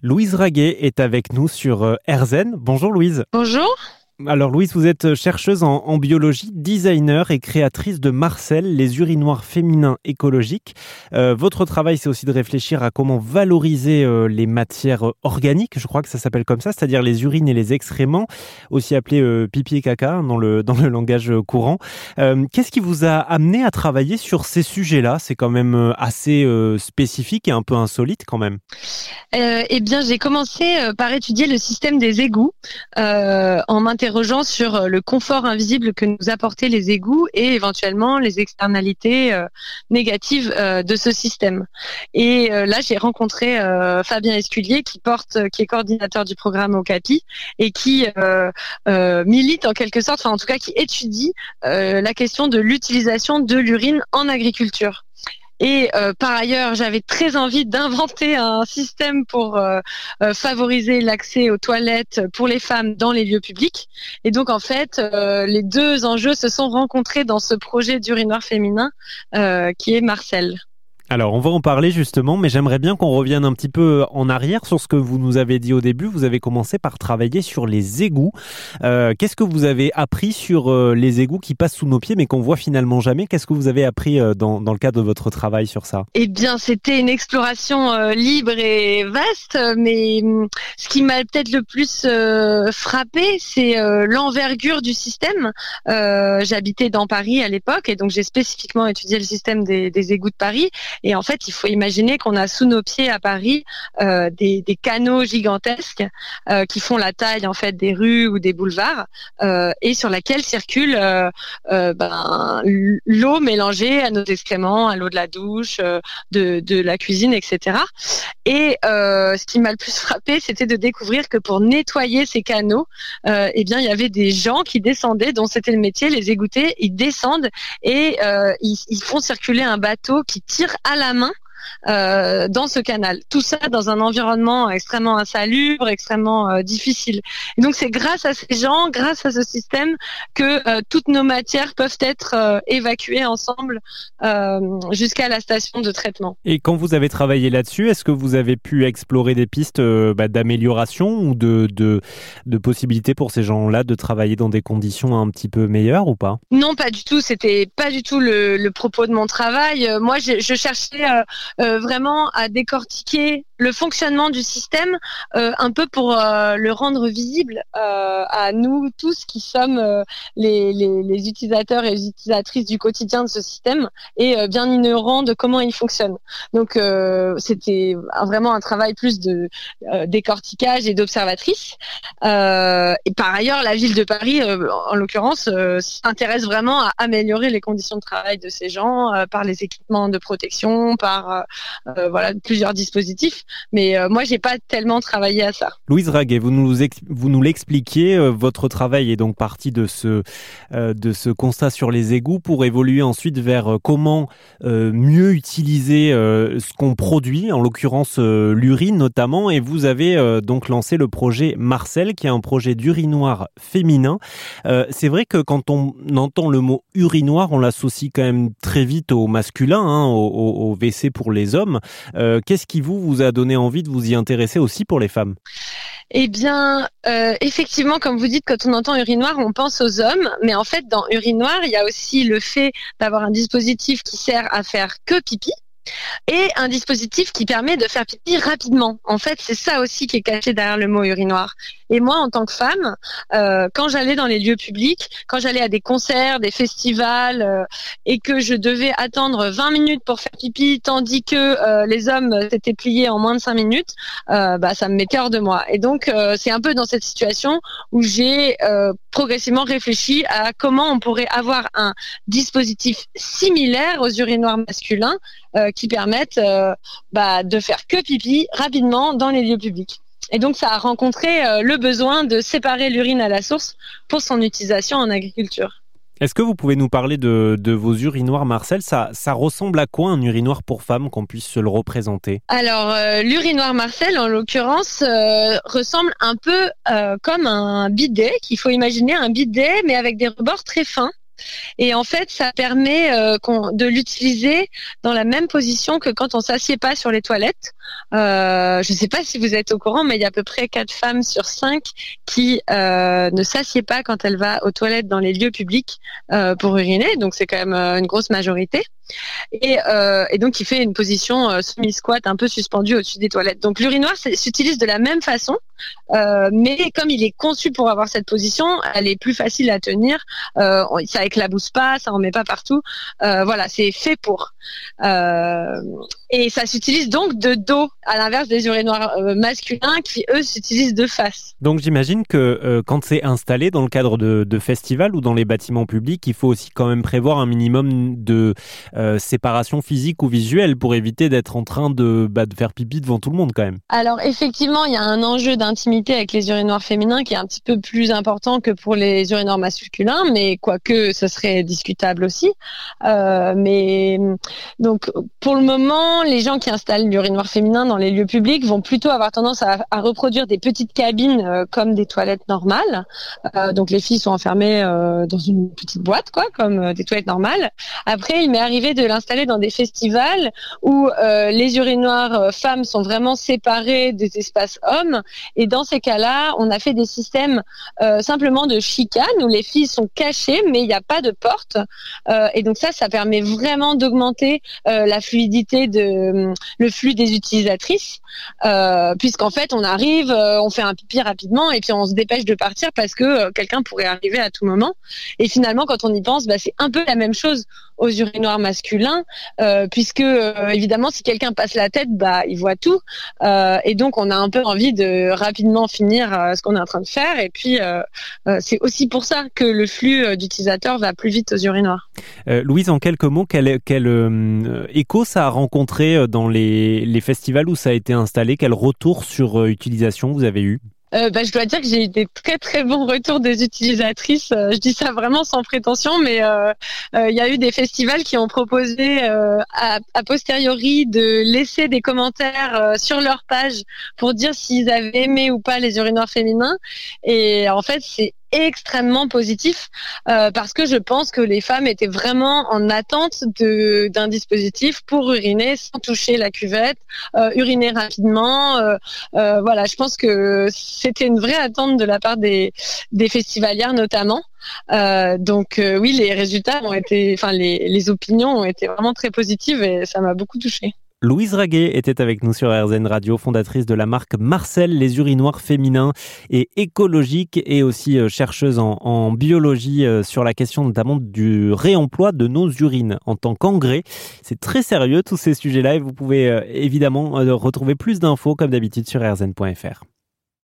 Louise Raguet est avec nous sur euh, RZN. Bonjour Louise. Bonjour. Alors Louise, vous êtes chercheuse en, biologie, designer et créatrice de Marcel, les urinoirs féminins écologiques. Euh, votre travail, c'est aussi de réfléchir à comment valoriser euh, les matières organiques, je crois que ça s'appelle comme ça, c'est-à-dire les urines et les excréments, aussi appelés euh, pipi et caca dans le, dans le langage courant. Qu'est-ce qui vous a amené à travailler sur ces sujets-là? C'est quand même assez spécifique et un peu insolite quand même. eh bien, j'ai commencé par étudier le système des égouts en interrogeant sur euh, le confort invisible que nous apportaient les égouts et éventuellement les externalités euh, négatives euh, de ce système. Et là, j'ai rencontré Fabien Esculier qui porte, qui est coordinateur du programme au CAPI et qui milite en quelque sorte, enfin en tout cas qui étudie la question de l'utilisation de l'urine en agriculture. Et euh, par ailleurs, j'avais très envie d'inventer un système pour euh, euh, favoriser l'accès aux toilettes pour les femmes dans les lieux publics. Et donc, en fait, les deux enjeux se sont rencontrés dans ce projet d'urinoir féminin qui est Marcel. Alors, on va en parler justement, mais j'aimerais bien qu'on revienne un petit peu en arrière sur ce que vous nous avez dit au début. Vous avez commencé par travailler sur les égouts. Euh, qu'est-ce que vous avez appris sur euh, les égouts qui passent sous nos pieds, mais qu'on voit finalement jamais? Qu'est-ce que vous avez appris euh, dans, dans, le cadre de votre travail sur ça? Eh bien, c'était une exploration libre et vaste, mais hum, ce qui m'a peut-être le plus frappé, c'est l'envergure du système. J'habitais dans Paris à l'époque, et donc j'ai spécifiquement étudié le système des, des égouts de Paris. Et en fait, il faut imaginer qu'on a sous nos pieds à Paris euh, des, canaux gigantesques euh, qui font la taille en fait des rues ou des boulevards euh, et sur laquelle circule ben, l'eau mélangée à nos excréments, à l'eau de la douche, de, la cuisine, etc. Et ce qui m'a le plus frappé, c'était de découvrir que pour nettoyer ces canaux, eh bien, il y avait des gens qui descendaient, dont c'était le métier, les égoutter, ils descendent et ils, ils font circuler un bateau qui tire à la main euh, dans ce canal. Tout ça dans un environnement extrêmement insalubre, extrêmement euh, difficile. Et donc c'est grâce à ces gens, grâce à ce système, que euh, toutes nos matières peuvent être évacuées ensemble jusqu'à la station de traitement. Et quand vous avez travaillé là-dessus, est-ce que vous avez pu explorer des pistes bah, d'amélioration ou de, de, de possibilités pour ces gens-là de travailler dans des conditions un petit peu meilleures ou pas? Non, pas du tout. C'était pas du tout le, le, propos de mon travail. Moi, je, je cherchais euh, vraiment à décortiquer le fonctionnement du système euh, un peu pour euh, le rendre visible à nous tous qui sommes les, les, utilisateurs et les utilisatrices du quotidien de ce système et bien ignorants de comment il fonctionne. Donc c'était vraiment un travail plus de décortiquage et d'observatrice. et par ailleurs, la ville de Paris, en l'occurrence, s'intéresse vraiment à améliorer les conditions de travail de ces gens par les équipements de protection, par euh, voilà plusieurs dispositifs. Mais euh, moi, j'ai pas tellement travaillé à ça. Louise Raguet, vous nous vous nous l'expliquiez. Euh, votre travail est donc parti de ce de ce constat sur les égouts pour évoluer ensuite vers comment mieux utiliser ce qu'on produit, en l'occurrence l'urine notamment. Et vous avez donc lancé le projet Marcel, qui est un projet d'urinoir féminin. C'est vrai que quand on entend le mot urinoir, on l'associe quand même très vite au masculin, hein, au, au WC pour les hommes. Euh, qu'est-ce qui vous vous a donné envie de vous y intéresser aussi pour les femmes? Eh bien, euh, effectivement, comme vous dites, quand on entend urinoir, on pense aux hommes, mais en fait, dans urinoir, il y a aussi le fait d'avoir un dispositif qui sert à faire que pipi, et un dispositif qui permet de faire pipi rapidement. En fait, c'est ça aussi qui est caché derrière le mot urinoir. Et moi, en tant que femme, euh, quand j'allais dans les lieux publics, quand j'allais à des concerts, des festivals, euh, et que je devais attendre 20 minutes pour faire pipi, tandis que euh, les hommes s'étaient pliés en moins de 5 minutes, bah, ça me mettait hors de moi. Et donc, c'est un peu dans cette situation où j'ai progressivement réfléchi à comment on pourrait avoir un dispositif similaire aux urinoirs masculins qui permettent bah, de faire que pipi rapidement dans les lieux publics. Et donc, ça a rencontré euh, le besoin de séparer l'urine à la source pour son utilisation en agriculture. Est-ce que vous pouvez nous parler de, vos urinoirs, Marcel? Ça, ça ressemble à quoi un urinoir pour femme, qu'on puisse se le représenter? Alors, euh, l'urinoir Marcel, en l'occurrence, euh, ressemble un peu comme un bidet, qu'il faut imaginer un bidet, mais avec des rebords très fins. Et en fait, ça permet de l'utiliser dans la même position que quand on s'assied pas sur les toilettes. je ne sais pas si vous êtes au courant, mais il y a à peu près 4 femmes sur 5 qui ne s'assied pas quand elle va aux toilettes dans les lieux publics pour uriner. Donc c'est quand même une grosse majorité. Et, euh, et, donc il fait une position euh, semi-squat un peu suspendue au-dessus des toilettes. Donc l'urinoir s'utilise de la même façon, euh, mais comme il est conçu pour avoir cette position, elle est plus facile à tenir. Euh, ça éclabousse pas, ça en met pas partout. Euh, voilà, c'est fait pour. Euh, et ça s'utilise donc de dos, à l'inverse des urinoirs masculins qui eux s'utilisent de face. Donc j'imagine que quand c'est installé dans le cadre de, de festivals ou dans les bâtiments publics, il faut aussi quand même prévoir un minimum de euh, séparation physique ou visuelle pour éviter d'être en train de, bah, de faire pipi devant tout le monde quand même. Alors effectivement, il y a un enjeu d'intimité avec les urinoirs féminins qui est un petit peu plus important que pour les urinoirs masculins, mais quoique ce serait discutable aussi. Euh, mais donc pour le moment, les gens qui installent l'urinoir féminin dans les lieux publics vont plutôt avoir tendance à, reproduire des petites cabines euh, comme des toilettes normales. Euh, donc les filles sont enfermées dans une petite boîte, quoi, comme des toilettes normales. Après, il m'est arrivé de l'installer dans des festivals où les urinoirs femmes sont vraiment séparés des espaces hommes. Et dans ces cas-là, on a fait des systèmes euh, simplement de chicane où les filles sont cachées, mais il n'y a pas de porte. et donc ça, ça permet vraiment d'augmenter la fluidité de le flux des utilisatrices, puisqu'en fait, on arrive, on fait un pipi rapidement et puis on se dépêche de partir parce que quelqu'un pourrait arriver à tout moment. Et finalement, quand on y pense, bah, c'est un peu la même chose aux urinoirs masculins, euh, puisque euh, évidemment si quelqu'un passe la tête, bah il voit tout, euh, et donc on a un peu envie de rapidement finir ce qu'on est en train de faire, et puis c'est aussi pour ça que le flux d'utilisateurs va plus vite aux urinoirs. Louise, en quelques mots, quel, écho ça a rencontré dans les festivals où ça a été installé? Quel retour sur utilisation vous avez eu? Euh, bah, je dois dire que j'ai eu des très très bons retours des utilisatrices. Euh, je dis ça vraiment sans prétention, mais euh, il y a eu des festivals qui ont proposé à, a posteriori de laisser des commentaires sur leur page pour dire s'ils avaient aimé ou pas les urinoirs féminins. Et en fait, c'est extrêmement positif euh, parce que je pense que les femmes étaient vraiment en attente de d'un dispositif pour uriner sans toucher la cuvette, euh, uriner rapidement. Euh, voilà, je pense que c'était une vraie attente de la part des des festivalières notamment. donc oui, les résultats ont été, enfin les, les opinions ont été vraiment très positives et ça m'a beaucoup touchée. Louise Raguet était avec nous sur RZN Radio, fondatrice de la marque Marcel, les urinoirs féminins et écologiques et aussi euh, chercheuse en, biologie euh, sur la question notamment du réemploi de nos urines en tant qu'engrais. C'est très sérieux tous ces sujets-là et vous pouvez euh, évidemment retrouver plus d'infos comme d'habitude sur rzn.fr.